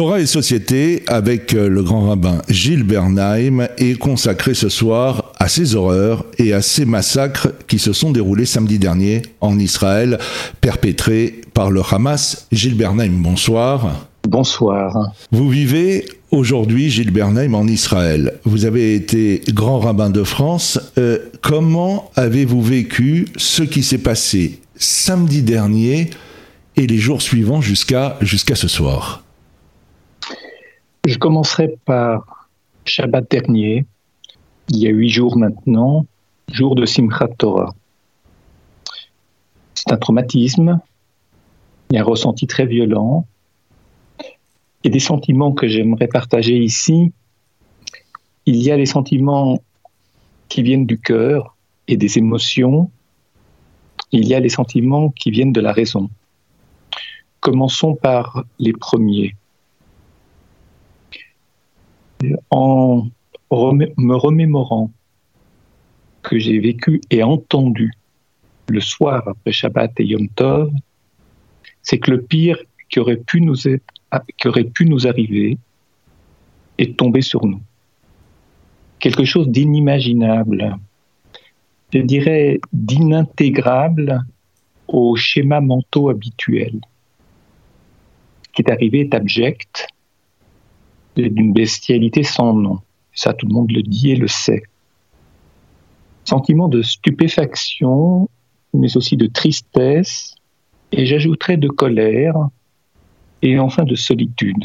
Torah et Société, avec euh, le grand rabbin Gilles Bernheim, est consacré ce soir à ces horreurs et à ces massacres qui se sont déroulés samedi dernier en Israël, perpétrés par le Hamas. Gilles Bernheim, bonsoir. Bonsoir. Vous vivez aujourd'hui, Gilles Bernheim, en Israël. Vous avez été grand rabbin de France. Euh, comment avez-vous vécu ce qui s'est passé samedi dernier et les jours suivants jusqu'à jusqu'à ce soir? Je commencerai par Shabbat dernier, il y a huit jours maintenant, jour de Simchat Torah. C'est un traumatisme, il y a un ressenti très violent, et des sentiments que j'aimerais partager ici. Il y a des sentiments qui viennent du cœur et des émotions. Il y a les sentiments qui viennent de la raison. Commençons par les premiers. En me remémorant que j'ai vécu et entendu le soir après Shabbat et Yom Tov, c'est que le pire qui aurait pu nous, nous arriver est tombé sur nous. Quelque chose d'inimaginable, je dirais d'inintégrable au schéma mentaux habituel. Qui est arrivé est abject, d'une bestialité sans nom. Ça, tout le monde le dit et le sait. Sentiment de stupéfaction, mais aussi de tristesse, et j'ajouterais de colère, et enfin de solitude.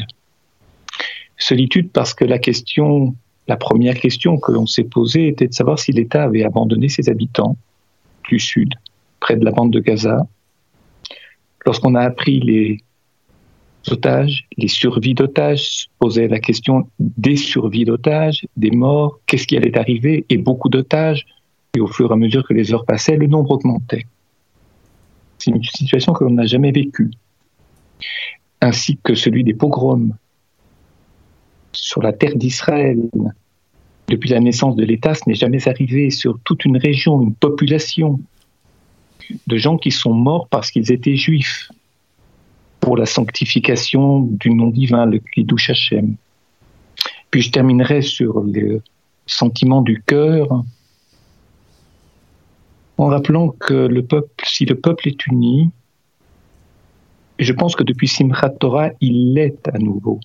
Solitude parce que la question, la première question que l'on s'est posée était de savoir si l'État avait abandonné ses habitants du sud, près de la bande de Gaza. Lorsqu'on a appris les otages, les survies d'otages, posait la question des survies d'otages, des morts, qu'est-ce qui allait arriver, et beaucoup d'otages. Et au fur et à mesure que les heures passaient, le nombre augmentait. C'est une situation que l'on n'a jamais vécue, ainsi que celui des pogroms sur la terre d'Israël. Depuis la naissance de l'État, ce n'est jamais arrivé sur toute une région, une population de gens qui sont morts parce qu'ils étaient juifs, pour la sanctification du nom divin, le Kiddush Hashem. Puis je terminerai sur le sentiment du cœur en rappelant que le peuple, si le peuple est uni, je pense que depuis Simchat Torah, il l'est à nouveau.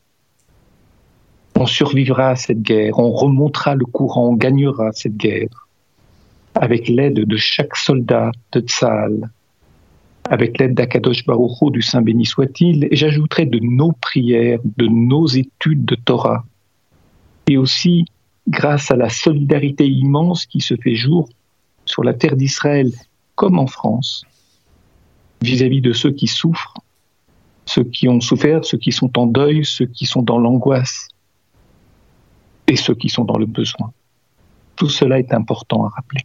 On survivra à cette guerre, on remontera le courant, on gagnera cette guerre, avec l'aide de chaque soldat de Tzal, avec l'aide d'Akadosh Baruch du Saint béni soit-il, j'ajouterai de nos prières, de nos études de Torah, et aussi grâce à la solidarité immense qui se fait jour sur la terre d'Israël comme en France, vis-à-vis de ceux qui souffrent, ceux qui ont souffert, ceux qui sont en deuil, ceux qui sont dans l'angoisse et ceux qui sont dans le besoin. Tout cela est important à rappeler.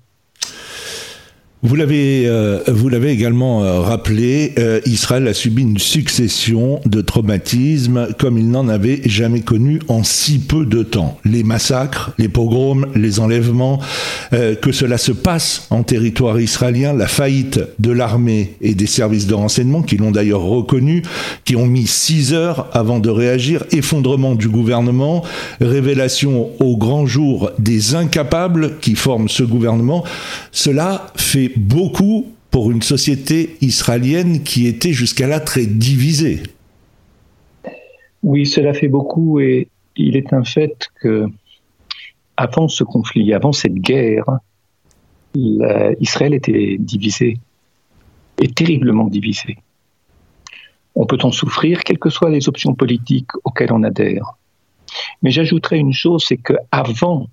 Vous l'avez, euh, vous l'avez également euh, rappelé, euh, Israël a subi une succession de traumatismes comme il n'en avait jamais connu en si peu de temps. Les massacres, les pogroms, les enlèvements, que cela se passe en territoire israélien, la faillite de l'armée et des services de renseignement qui l'ont d'ailleurs reconnu, qui ont mis six heures avant de réagir, effondrement du gouvernement, révélation au grand jour des incapables qui forment ce gouvernement, cela fait beaucoup pour une société israélienne qui était jusqu'à là très divisée. Oui, cela fait beaucoup et il est un fait que avant ce conflit, avant cette guerre, Israël était divisé et terriblement divisé. On peut en souffrir, quelles que soient les options politiques auxquelles on adhère. Mais j'ajouterais une chose, c'est que avant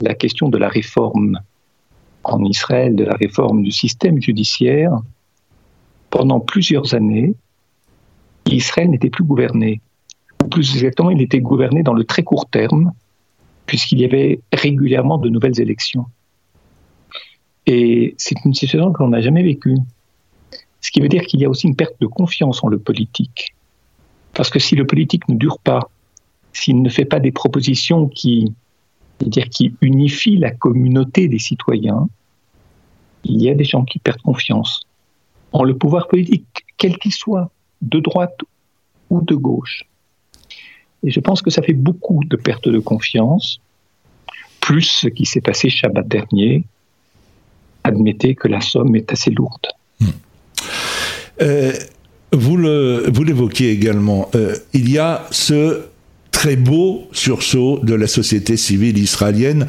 la question de la réforme en Israël de la réforme du système judiciaire, pendant plusieurs années, Israël n'était plus gouverné. Ou plus exactement, il était gouverné dans le très court terme, puisqu'il y avait régulièrement de nouvelles élections. Et c'est une situation que l'on n'a jamais vécue. Ce qui veut dire qu'il y a aussi une perte de confiance en le politique. Parce que si le politique ne dure pas, s'il ne fait pas des propositions qui c'est-à-dire qui unifie la communauté des citoyens, il y a des gens qui perdent confiance en le pouvoir politique, quel qu'il soit, de droite ou de gauche. Et je pense que ça fait beaucoup de pertes de confiance, plus ce qui s'est passé Shabbat dernier. Admettez que la somme est assez lourde. Hmm. Euh, vous l'évoquiez également, euh, il y a ce très beau sursaut de la société civile israélienne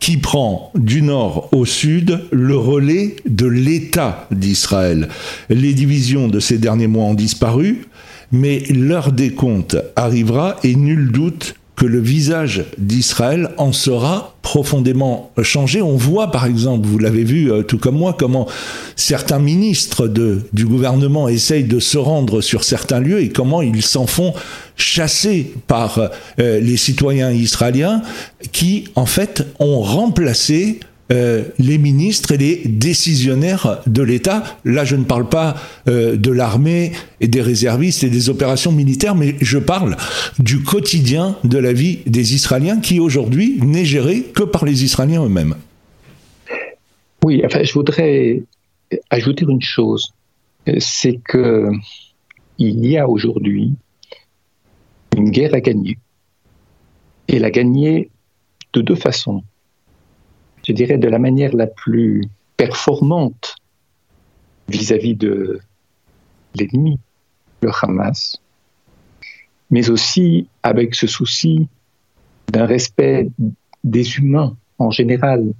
qui prend du nord au sud le relais de l'État d'Israël. Les divisions de ces derniers mois ont disparu, mais l'heure des comptes arrivera et nul doute que le visage d'Israël en sera profondément changé. On voit par exemple, vous l'avez vu euh, tout comme moi, comment certains ministres du gouvernement essayent de se rendre sur certains lieux et comment ils s'en font chasser par euh, les citoyens israéliens qui en fait ont remplacé euh, les ministres et les décisionnaires de l'État. Là, je ne parle pas euh, de l'armée et des réservistes et des opérations militaires, mais je parle du quotidien de la vie des Israéliens qui aujourd'hui n'est géré que par les Israéliens eux-mêmes. Oui, enfin, je voudrais ajouter une chose, c'est que il y a aujourd'hui une guerre à gagner. Et la gagner de deux façons je dirais, de la manière la plus performante vis-à-vis de l'ennemi, le Hamas, mais aussi avec ce souci d'un respect des humains en général,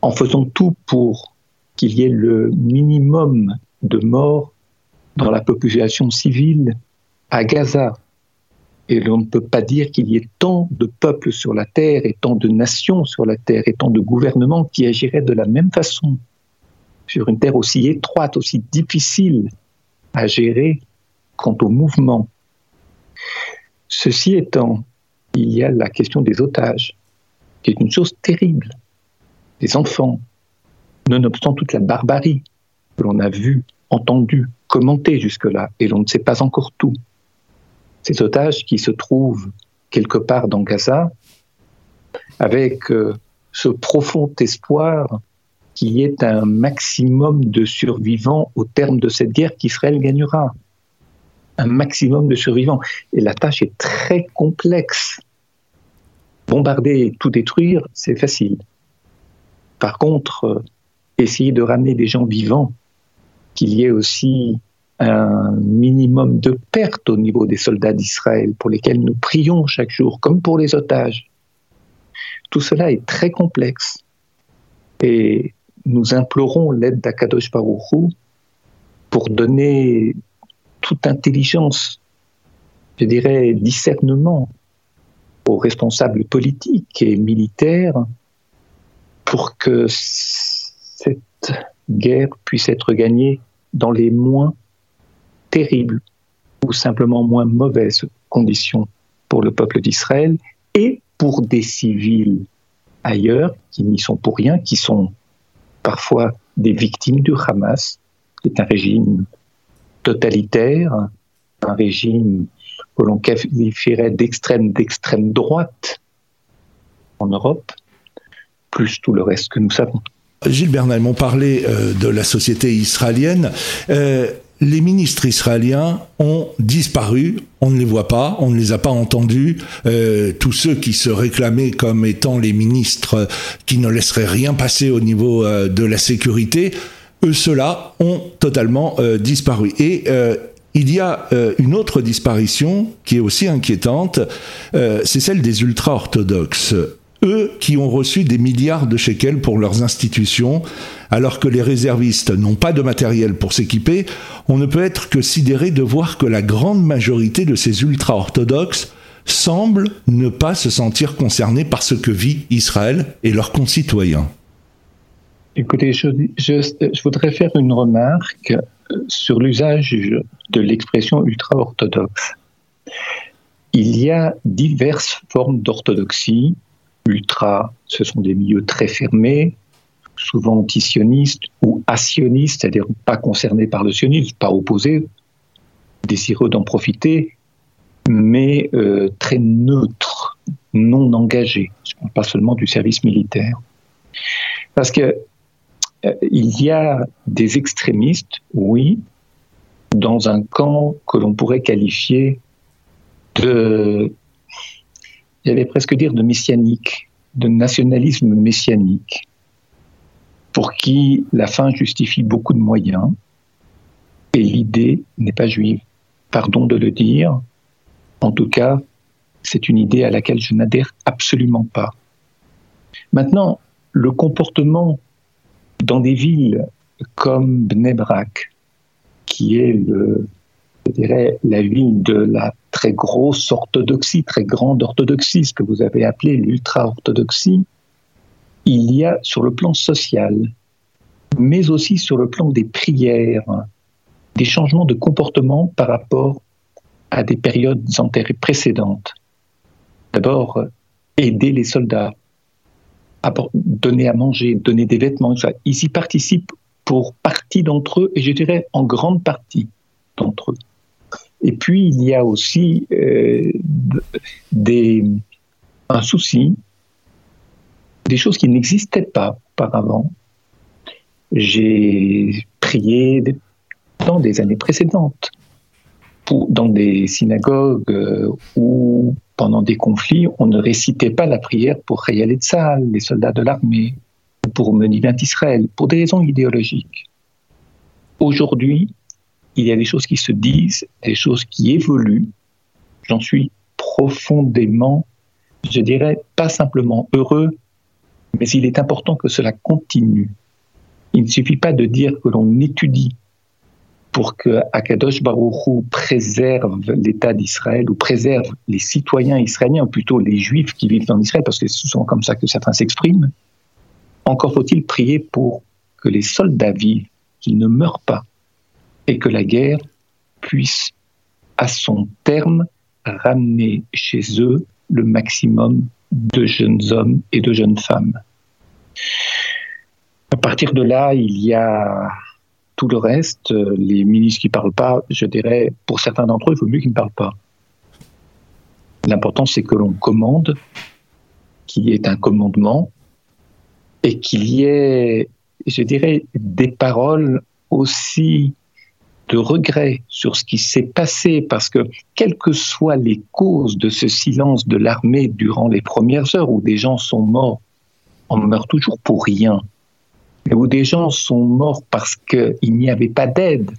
en faisant tout pour qu'il y ait le minimum de morts dans la population civile à Gaza, et l'on ne peut pas dire qu'il y ait tant de peuples sur la terre et tant de nations sur la terre et tant de gouvernements qui agiraient de la même façon sur une terre aussi étroite, aussi difficile à gérer quant au mouvement. Ceci étant, il y a la question des otages, qui est une chose terrible. Des enfants, nonobstant toute la barbarie que l'on a vue, entendue, commentée jusque-là, et l'on ne sait pas encore tout ces otages qui se trouvent quelque part dans Gaza, avec euh, ce profond espoir qu'il y ait un maximum de survivants au terme de cette guerre qu'Israël gagnera. Un maximum de survivants. Et la tâche est très complexe. Bombarder et tout détruire, c'est facile. Par contre, euh, essayer de ramener des gens vivants, qu'il y ait aussi un minimum de pertes au niveau des soldats d'Israël pour lesquels nous prions chaque jour, comme pour les otages. Tout cela est très complexe et nous implorons l'aide d'Akadosh Baruchou pour donner toute intelligence, je dirais discernement aux responsables politiques et militaires pour que cette guerre puisse être gagnée dans les moins terribles ou simplement moins mauvaises conditions pour le peuple d'Israël et pour des civils ailleurs qui n'y sont pour rien, qui sont parfois des victimes du Hamas, qui est un régime totalitaire, un régime que l'on qualifierait d'extrême d'extrême droite en Europe, plus tout le reste que nous savons. Gilles Bernal, on parlait euh, de la société israélienne. Euh, les ministres israéliens ont disparu, on ne les voit pas, on ne les a pas entendus. Euh, tous ceux qui se réclamaient comme étant les ministres qui ne laisseraient rien passer au niveau euh, de la sécurité, eux, ceux-là ont totalement euh, disparu. Et il y a une autre disparition qui est aussi inquiétante, c'est celle des ultra-orthodoxes eux qui ont reçu des milliards de shekels pour leurs institutions, alors que les réservistes n'ont pas de matériel pour s'équiper, on ne peut être que sidéré de voir que la grande majorité de ces ultra-orthodoxes semblent ne pas se sentir concernés par ce que vit Israël et leurs concitoyens. Écoutez, je, je voudrais faire une remarque sur l'usage de l'expression ultra-orthodoxe. Il y a diverses formes d'orthodoxie ultra, ce sont des milieux très fermés, souvent anti-sionistes ou asionistes, c'est-à-dire pas concernés par le sionisme, pas opposés, désireux d'en profiter, mais euh, très neutres, non engagés. Pas seulement du service militaire. Parce que euh, il y a des extrémistes, oui, dans un camp que l'on pourrait qualifier de, j'allais presque dire de messianique, de nationalisme messianique, pour qui la fin justifie beaucoup de moyens et l'idée n'est pas juive. Pardon de le dire, en tout cas, c'est une idée à laquelle je n'adhère absolument pas. Maintenant, le comportement dans des villes comme Bnebrak, qui est le, je dirais, la ville de la très grosse orthodoxie, très grande orthodoxie, ce que vous avez appelé l'ultra-orthodoxie, il y a sur le plan social, mais aussi sur le plan des prières, des changements de comportement par rapport à des périodes précédentes. D'abord, aider les soldats, donner à manger, donner des vêtements, ils y participent pour partie d'entre eux, et je dirais en grande partie d'entre eux. Et puis, il y a aussi euh, des, un souci, des choses qui n'existaient pas auparavant. J'ai prié dans des années précédentes, dans des synagogues euh, où, pendant des conflits, on ne récitait pas la prière pour Rayal Tzal, les soldats de l'armée, pour Menivin Israël, pour des raisons idéologiques. Aujourd'hui, il y a des choses qui se disent, des choses qui évoluent. J'en suis profondément, je dirais, pas simplement heureux, mais il est important que cela continue. Il ne suffit pas de dire que l'on étudie pour que Akadosh Baruchou préserve l'État d'Israël ou préserve les citoyens israéliens, ou plutôt les juifs qui vivent en Israël, parce que ce sont comme ça que certains s'expriment. Encore faut-il prier pour que les soldats vivent, qu'ils ne meurent pas, et que la guerre puisse, à son terme, ramener chez eux le maximum de jeunes hommes et de jeunes femmes. À partir de là, il y a tout le reste. Les ministres qui ne parlent pas, je dirais, pour certains d'entre eux, il vaut mieux qu'ils ne parlent pas. L'important, c'est que l'on commande, qu'il y ait un commandement, et qu'il y ait, je dirais, des paroles aussi de regret sur ce qui s'est passé, parce que quelles que soient les causes de ce silence de l'armée durant les premières heures où des gens sont morts, on meurt toujours pour rien, mais où des gens sont morts parce qu'il n'y avait pas d'aide,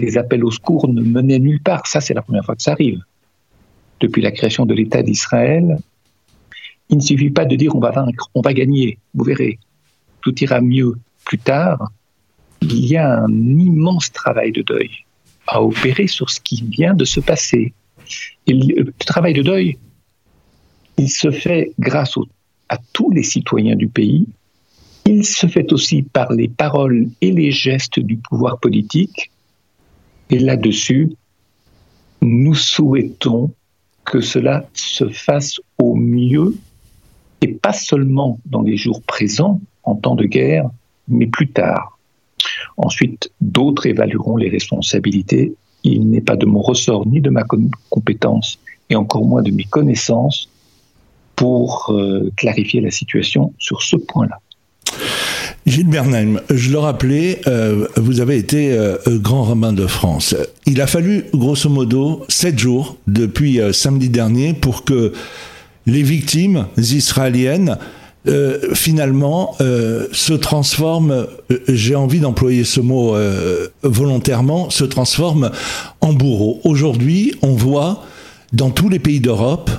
les appels au secours ne menaient nulle part, ça c'est la première fois que ça arrive. Depuis la création de l'État d'Israël, il ne suffit pas de dire on va vaincre, on va gagner, vous verrez, tout ira mieux plus tard il y a un immense travail de deuil à opérer sur ce qui vient de se passer. Et le travail de deuil, il se fait grâce à tous les citoyens du pays. Il se fait aussi par les paroles et les gestes du pouvoir politique. Et là-dessus, nous souhaitons que cela se fasse au mieux, et pas seulement dans les jours présents, en temps de guerre, mais plus tard. Ensuite, d'autres évalueront les responsabilités. Il n'est pas de mon ressort ni de ma compétence, et encore moins de mes connaissances, pour euh, clarifier la situation sur ce point-là. Gilles Bernheim, je le rappelais, euh, vous avez été euh, grand rabbin de France. Il a fallu, grosso modo, sept jours depuis samedi dernier pour que les victimes israéliennes finalement se transforme, euh, j'ai envie d'employer ce mot volontairement, se transforme en bourreau. Aujourd'hui, on voit dans tous les pays d'Europe,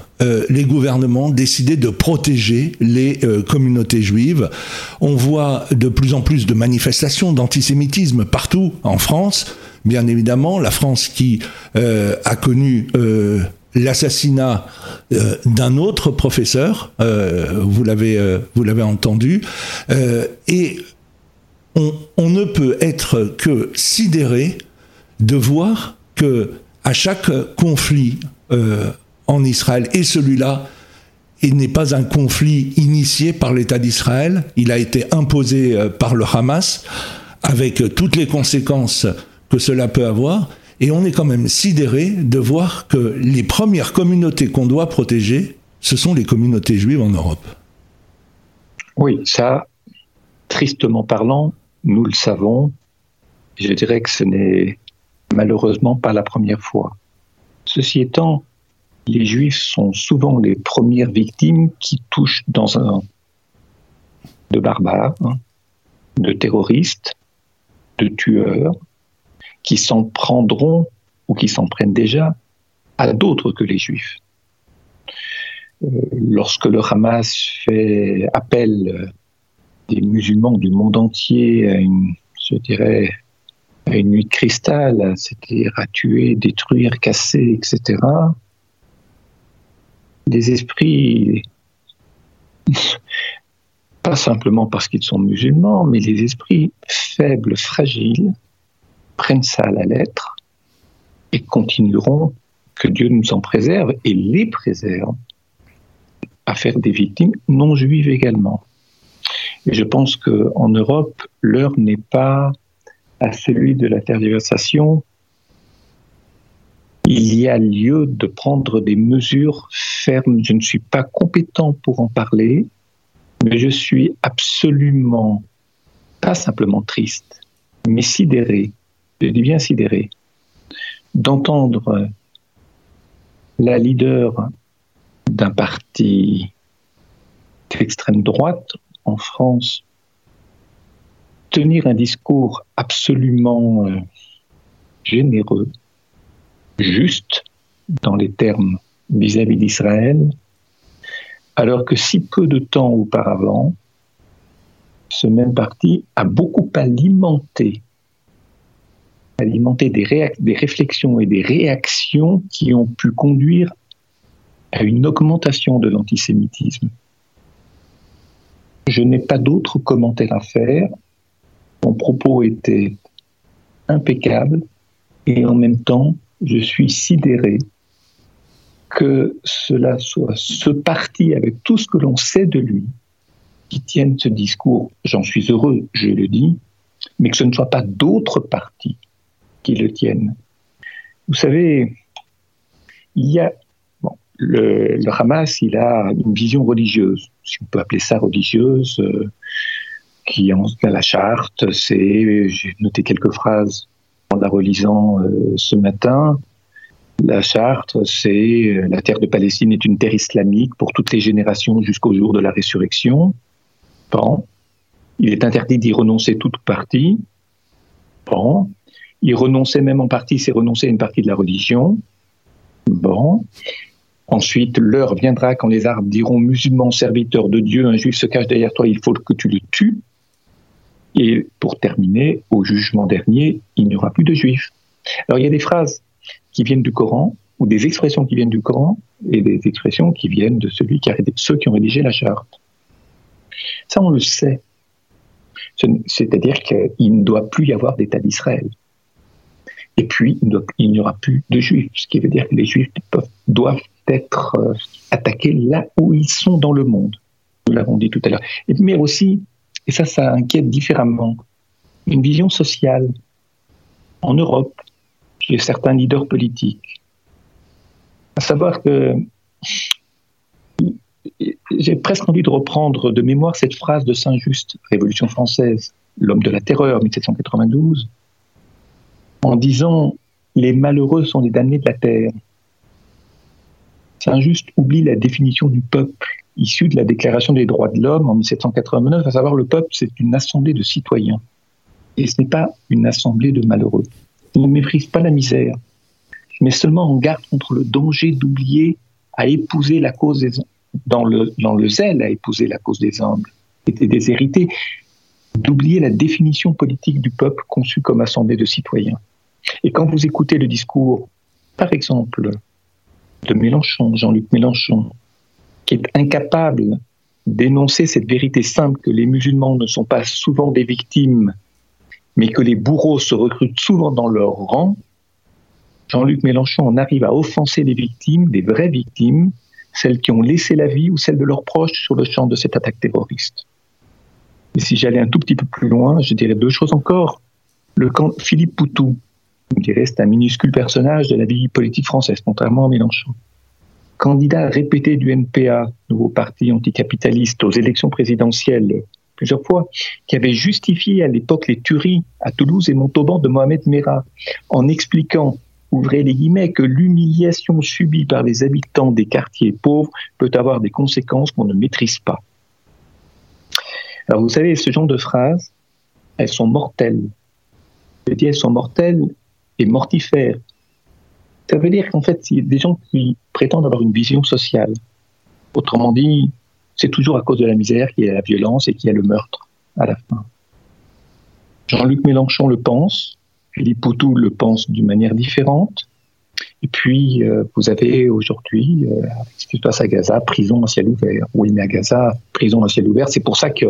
les gouvernements décider de protéger les communautés juives. On voit de plus en plus de manifestations d'antisémitisme partout en France. Bien évidemment, la France qui a connu l'assassinat euh, d'un autre professeur, euh, vous l'avez euh, vous l'avez entendu, et on, on, ne peut être que sidéré de voir que à chaque conflit en Israël et celui-là, il n'est pas un conflit initié par l'État d'Israël, il a été imposé par le Hamas avec toutes les conséquences que cela peut avoir. Et on est quand même sidéré de voir que les premières communautés qu'on doit protéger, ce sont les communautés juives en Europe. Oui, ça, tristement parlant, nous le savons. Je dirais que ce n'est malheureusement pas la première fois. Ceci étant, les juifs sont souvent les premières victimes qui touchent dans un de barbares, hein, de terroristes, de tueurs, qui s'en prendront ou qui s'en prennent déjà à d'autres que les juifs. Euh, lorsque le Hamas fait appel des musulmans du monde entier à une, je dirais, une nuit de cristal, c'est-à-dire à tuer, détruire, casser, etc., les esprits, pas simplement parce qu'ils sont musulmans, mais les esprits faibles, fragiles, prennent ça à la lettre et continueront, que Dieu nous en préserve et les préserve, à faire des victimes non juives également. Et je pense qu'en Europe, l'heure n'est pas à celui de la tergiversation. Il y a lieu de prendre des mesures fermes. Je ne suis pas compétent pour en parler, mais je suis absolument, pas simplement triste, mais sidéré, je dis bien sidéré, d'entendre la leader d'un parti d'extrême droite en France tenir un discours absolument euh, généreux, juste dans les termes vis-à-vis d'Israël, alors que si peu de temps auparavant, ce même parti a beaucoup alimenté, alimenté des, des réflexions et des réactions qui ont pu conduire à une augmentation de l'antisémitisme. Je n'ai pas d'autres commentaires à faire. Mon propos était impeccable et en même temps, je suis sidéré que cela soit ce parti avec tout ce que l'on sait de lui qui tienne ce discours. J'en suis heureux, je le dis, mais que ce ne soit pas d'autres partis qui le tiennent. Vous savez, il y a le, Hamas, il a une vision religieuse, si on peut appeler ça religieuse, euh, qui la charte. C'est, j'ai noté quelques phrases en la relisant euh, ce matin. La charte, c'est euh, la terre de Palestine est une terre islamique pour toutes les générations jusqu'au jour de la résurrection. Bon. Il est interdit d'y renoncer toute partie. Bon. Y renoncer même en partie, c'est renoncer à une partie de la religion. Bon. Ensuite, l'heure viendra quand les Arabes diront musulmans, serviteurs de Dieu, un juif se cache derrière toi, il faut que tu le tues. Et pour terminer, au jugement dernier, il n'y aura plus de juifs. Alors il y a des phrases qui viennent du Coran, ou des expressions qui viennent du Coran, et des expressions qui viennent de celui qui a, ceux qui ont rédigé la charte. Ça, on le sait. C'est-à-dire qu'il ne doit plus y avoir d'État d'Israël. Et puis, il n'y aura plus de juifs, ce qui veut dire que les juifs doivent être euh, attaqués là où ils sont dans le monde. Nous l'avons dit tout à l'heure. Mais aussi, et ça, ça inquiète différemment, une vision sociale. En Europe, chez certains leaders politiques. À savoir que j'ai presque envie de reprendre de mémoire cette phrase de Saint-Just, Révolution française, l'homme de la terreur, 1792, en disant Les malheureux sont les damnés de la terre. Saint-Just oublie la définition du peuple issue de la Déclaration des droits de l'homme en 1789, à savoir le peuple, c'est une assemblée de citoyens. Et ce n'est pas une assemblée de malheureux. Il ne méprise pas la misère, mais seulement en garde contre le danger d'oublier à épouser la cause des dans le, dans le zèle à épouser la cause des humbles et des déshérités, d'oublier la définition politique du peuple conçu comme assemblée de citoyens. Et quand vous écoutez le discours, par exemple, de Mélenchon, Jean-Luc Mélenchon, qui est incapable d'énoncer cette vérité simple que les musulmans ne sont pas souvent des victimes, mais que les bourreaux se recrutent souvent dans leur rang, Jean-Luc Mélenchon en arrive à offenser les victimes, des vraies victimes, celles qui ont laissé la vie ou celles de leurs proches sur le champ de cette attaque terroriste. Et si j'allais un tout petit peu plus loin, je dirais deux choses encore. Le camp Philippe Poutou, qui reste un minuscule personnage de la vie politique française, contrairement à Mélenchon. Candidat répété du NPA, nouveau parti anticapitaliste, aux élections présidentielles plusieurs fois, qui avait justifié à l'époque les tueries à Toulouse et Montauban de Mohamed Merah en expliquant ouvrez les guillemets, que l'humiliation subie par les habitants des quartiers pauvres peut avoir des conséquences qu'on ne maîtrise pas. Alors vous savez, ce genre de phrases, elles sont mortelles. Je dis elles sont mortelles et mortifères. Ça veut dire qu'en fait, il y a des gens qui prétendent avoir une vision sociale. Autrement dit, c'est toujours à cause de la misère qu'il y a la violence et qu'il y a le meurtre à la fin. Jean-Luc Mélenchon le pense, Philippe Poutou le pense d'une manière différente. Et puis, euh, vous avez aujourd'hui, euh, ce qui se passe à Gaza, prison à ciel ouvert. Oui, mais à Gaza, prison à ciel ouvert, c'est pour ça que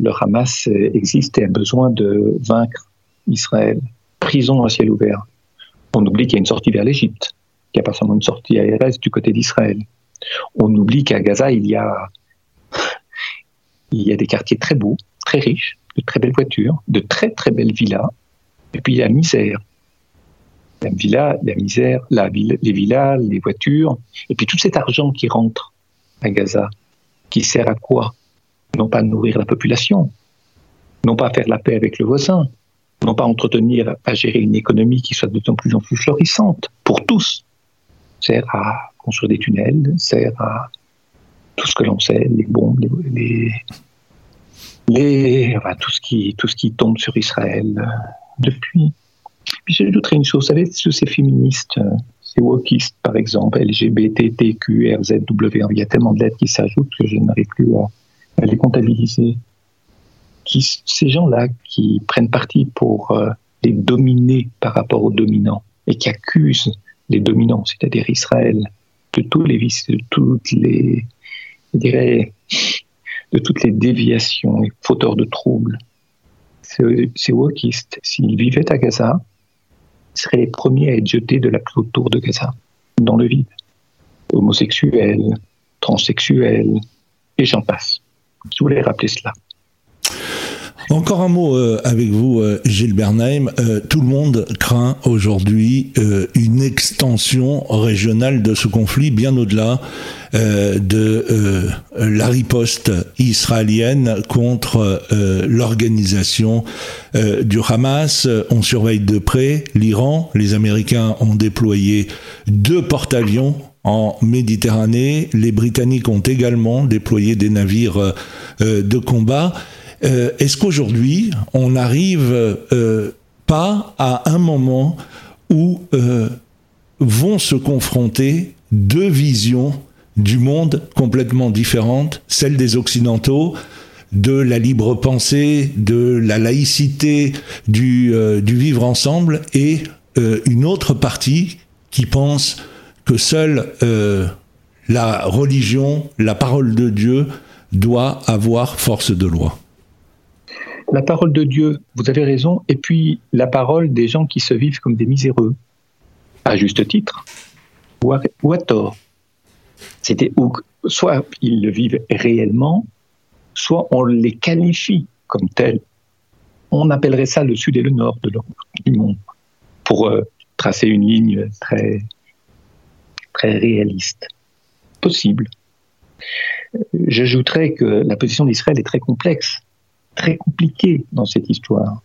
le Hamas existe et a besoin de vaincre Israël. Prison à ciel ouvert. On oublie qu'il y a une sortie vers l'Égypte, qu'il n'y a pas seulement une sortie aérienne du côté d'Israël. On oublie qu'à Gaza, il y a, il y a des quartiers très beaux, très riches, de très belles voitures, de très très belles villas, et puis la misère. La villa, la misère, la, les villas, les voitures, et puis tout cet argent qui rentre à Gaza, qui sert à quoi? Non pas à nourrir la population, non pas à faire la paix avec le voisin, non pas à entretenir, à gérer une économie qui soit de plus en plus florissante pour tous, sert à construire des tunnels, sert à tout ce que l'on sait, les bombes, les, les, enfin, tout ce qui tout ce qui tombe sur Israël euh, depuis. Puis j'ajouterais une chose, vous savez, tous ces féministes, euh, ces wokistes par exemple, LGBT, TQ, RZW, il y a tellement de lettres qui s'ajoutent que je n'arrive plus à, les comptabiliser. Ces gens-là qui prennent parti pour euh, les dominer par rapport aux dominants et qui accusent les dominants, c'est-à-dire Israël, de tous les vices, de toutes les, je dirais, de toutes les déviations et fauteurs de troubles. Ces wokistes, s'ils vivaient à Gaza, seraient les premiers à être jetés de la plus tour de Gaza, dans le vide. Homosexuels, transsexuels, et j'en passe. Je voulais rappeler cela. Encore un mot euh, avec vous, euh, Gilles Bernheim. Euh, tout le monde craint aujourd'hui une extension régionale de ce conflit, bien au-delà de la riposte israélienne contre l'organisation du Hamas. On surveille de près l'Iran. Les Américains ont déployé deux porte-avions en Méditerranée. Les Britanniques ont également déployé des navires de combat. Euh, est-ce qu'aujourd'hui, on n'arrive euh, pas à un moment où euh, vont se confronter deux visions du monde complètement différentes, celle des Occidentaux, de la libre pensée, de la laïcité, du, du vivre ensemble, et une autre partie qui pense que seule la religion, la parole de Dieu doit avoir force de loi la parole de Dieu, vous avez raison, et puis la parole des gens qui se vivent comme des miséreux, à juste titre, ou à, tort. C'était soit ils le vivent réellement, soit on les qualifie comme tels. On appellerait ça le sud et le nord de du monde, pour euh, tracer une ligne très, très réaliste. Possible. J'ajouterais que la position d'Israël est très complexe très compliqué dans cette histoire.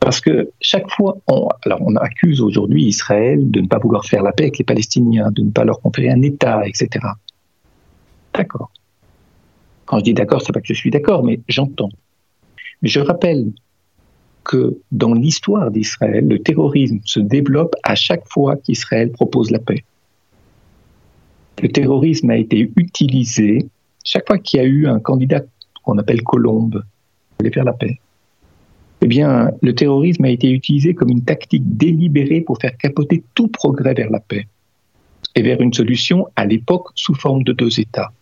Parce que chaque fois, on, alors on accuse aujourd'hui Israël de ne pas vouloir faire la paix avec les Palestiniens, de ne pas leur conférer un État, etc. D'accord. Quand je dis d'accord, c'est pas que je suis d'accord, mais j'entends. Je rappelle que dans l'histoire d'Israël, le terrorisme se développe à chaque fois qu'Israël propose la paix. Le terrorisme a été utilisé chaque fois qu'il y a eu un candidat qu'on appelle Colombe, faire la paix. Eh bien, le terrorisme a été utilisé comme une tactique délibérée pour faire capoter tout progrès vers la paix et vers une solution à l'époque sous forme de deux États.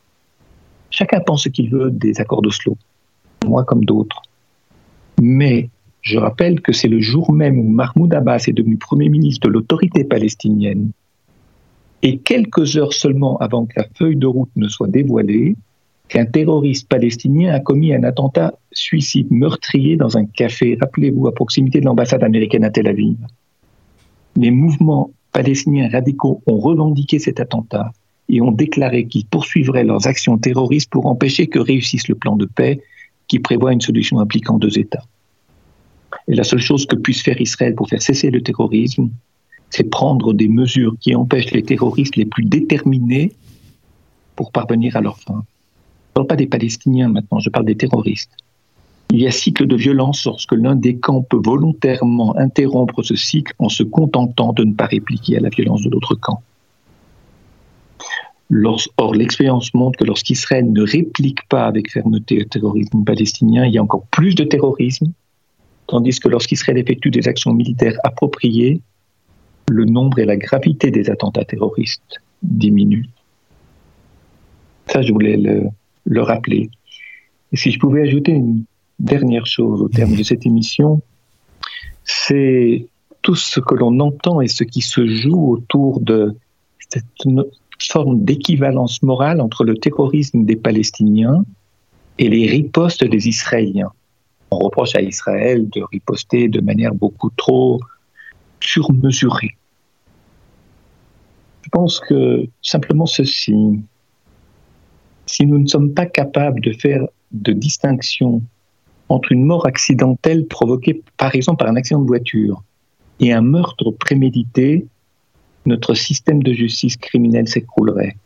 Chacun pense ce qu'il veut des accords d'Oslo, moi comme d'autres. Mais je rappelle que c'est le jour même où Mahmoud Abbas est devenu Premier ministre de l'autorité palestinienne, et quelques heures seulement avant que la feuille de route ne soit dévoilée, qu'un terroriste palestinien a commis un attentat suicide meurtrier dans un café, rappelez-vous, à proximité de l'ambassade américaine à Tel Aviv. Les mouvements palestiniens radicaux ont revendiqué cet attentat et ont déclaré qu'ils poursuivraient leurs actions terroristes pour empêcher que réussisse le plan de paix qui prévoit une solution impliquant deux États. Et la seule chose que puisse faire Israël pour faire cesser le terrorisme, c'est prendre des mesures qui empêchent les terroristes les plus déterminés pour parvenir à leur fin. Je ne parle pas des Palestiniens maintenant, je parle des terroristes. Il y a cycle de violence lorsque l'un des camps peut volontairement interrompre ce cycle en se contentant de ne pas répliquer à la violence de l'autre camp. or, l'expérience montre que lorsqu'Israël ne réplique pas avec fermeté au terrorisme palestinien, il y a encore plus de terrorisme, tandis que lorsqu'Israël effectue des actions militaires appropriées, le nombre et la gravité des attentats terroristes diminuent. Ça, je voulais le, le rappeler. Et si je pouvais ajouter une dernière chose au terme de cette émission, c'est tout ce que l'on entend et ce qui se joue autour de cette forme d'équivalence morale entre le terrorisme des Palestiniens et les ripostes des Israéliens. On reproche à Israël de riposter de manière beaucoup trop surmesurée. Je pense que simplement ceci, si nous ne sommes pas capables de faire de distinction entre une mort accidentelle provoquée par exemple par un accident de voiture et un meurtre prémédité, notre système de justice criminelle s'écroulerait.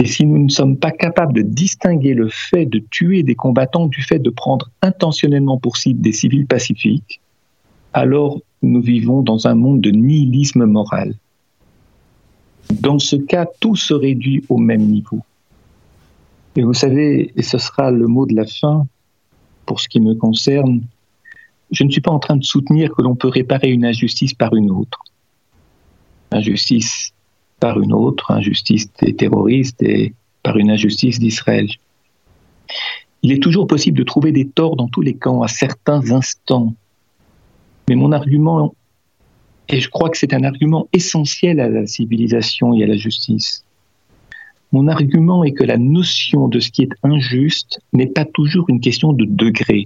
Et si nous ne sommes pas capables de distinguer le fait de tuer des combattants du fait de prendre intentionnellement pour cible des civils pacifiques, alors nous vivons dans un monde de nihilisme moral. Dans ce cas, tout se réduit au même niveau. Et vous savez, et ce sera le mot de la fin, pour ce qui me concerne, je ne suis pas en train de soutenir que l'on peut réparer une injustice par une autre. Injustice par une autre, injustice des terroristes et par une injustice d'Israël. Il est toujours possible de trouver des torts dans tous les camps à certains instants. Mais mon argument, et je crois que c'est un argument essentiel à la civilisation et à la justice, mon argument est que la notion de ce qui est injuste n'est pas toujours une question de degré.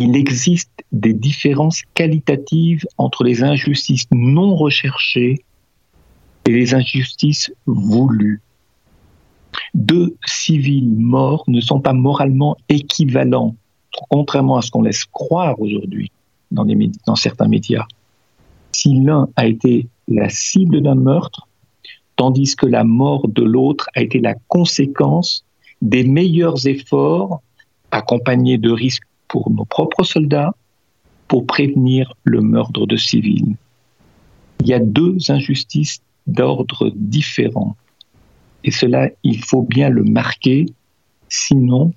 Il existe des différences qualitatives entre les injustices non recherchées et les injustices voulues. Deux civils morts ne sont pas moralement équivalents, contrairement à ce qu'on laisse croire aujourd'hui dans, dans certains médias. Si l'un a été la cible d'un meurtre, tandis que la mort de l'autre a été la conséquence des meilleurs efforts accompagnés de risques pour nos propres soldats pour prévenir le meurtre de civils. Il y a deux injustices d'ordre différent. Et cela, il faut bien le marquer, sinon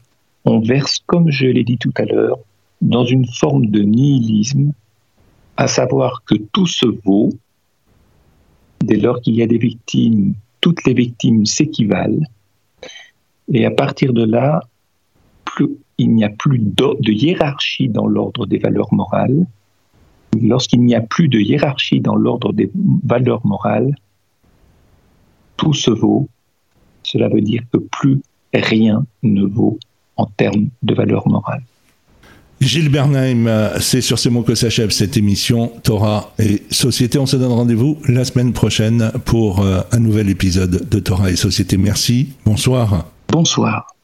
on verse, comme je l'ai dit tout à l'heure, dans une forme de nihilisme, à savoir que tout se vaut, dès lors qu'il y a des victimes, toutes les victimes s'équivalent. Et à partir de là, il n'y a plus de hiérarchie dans l'ordre des valeurs morales. Lorsqu'il n'y a plus de hiérarchie dans l'ordre des valeurs morales, tout se vaut. Cela veut dire que plus rien ne vaut en termes de valeurs morales. Gilles Bernheim, c'est sur ces mots que s'achève cette émission Torah et Société. On se donne rendez-vous la semaine prochaine pour euh, un nouvel épisode de Torah et Société. Merci. Bonsoir. Bonsoir.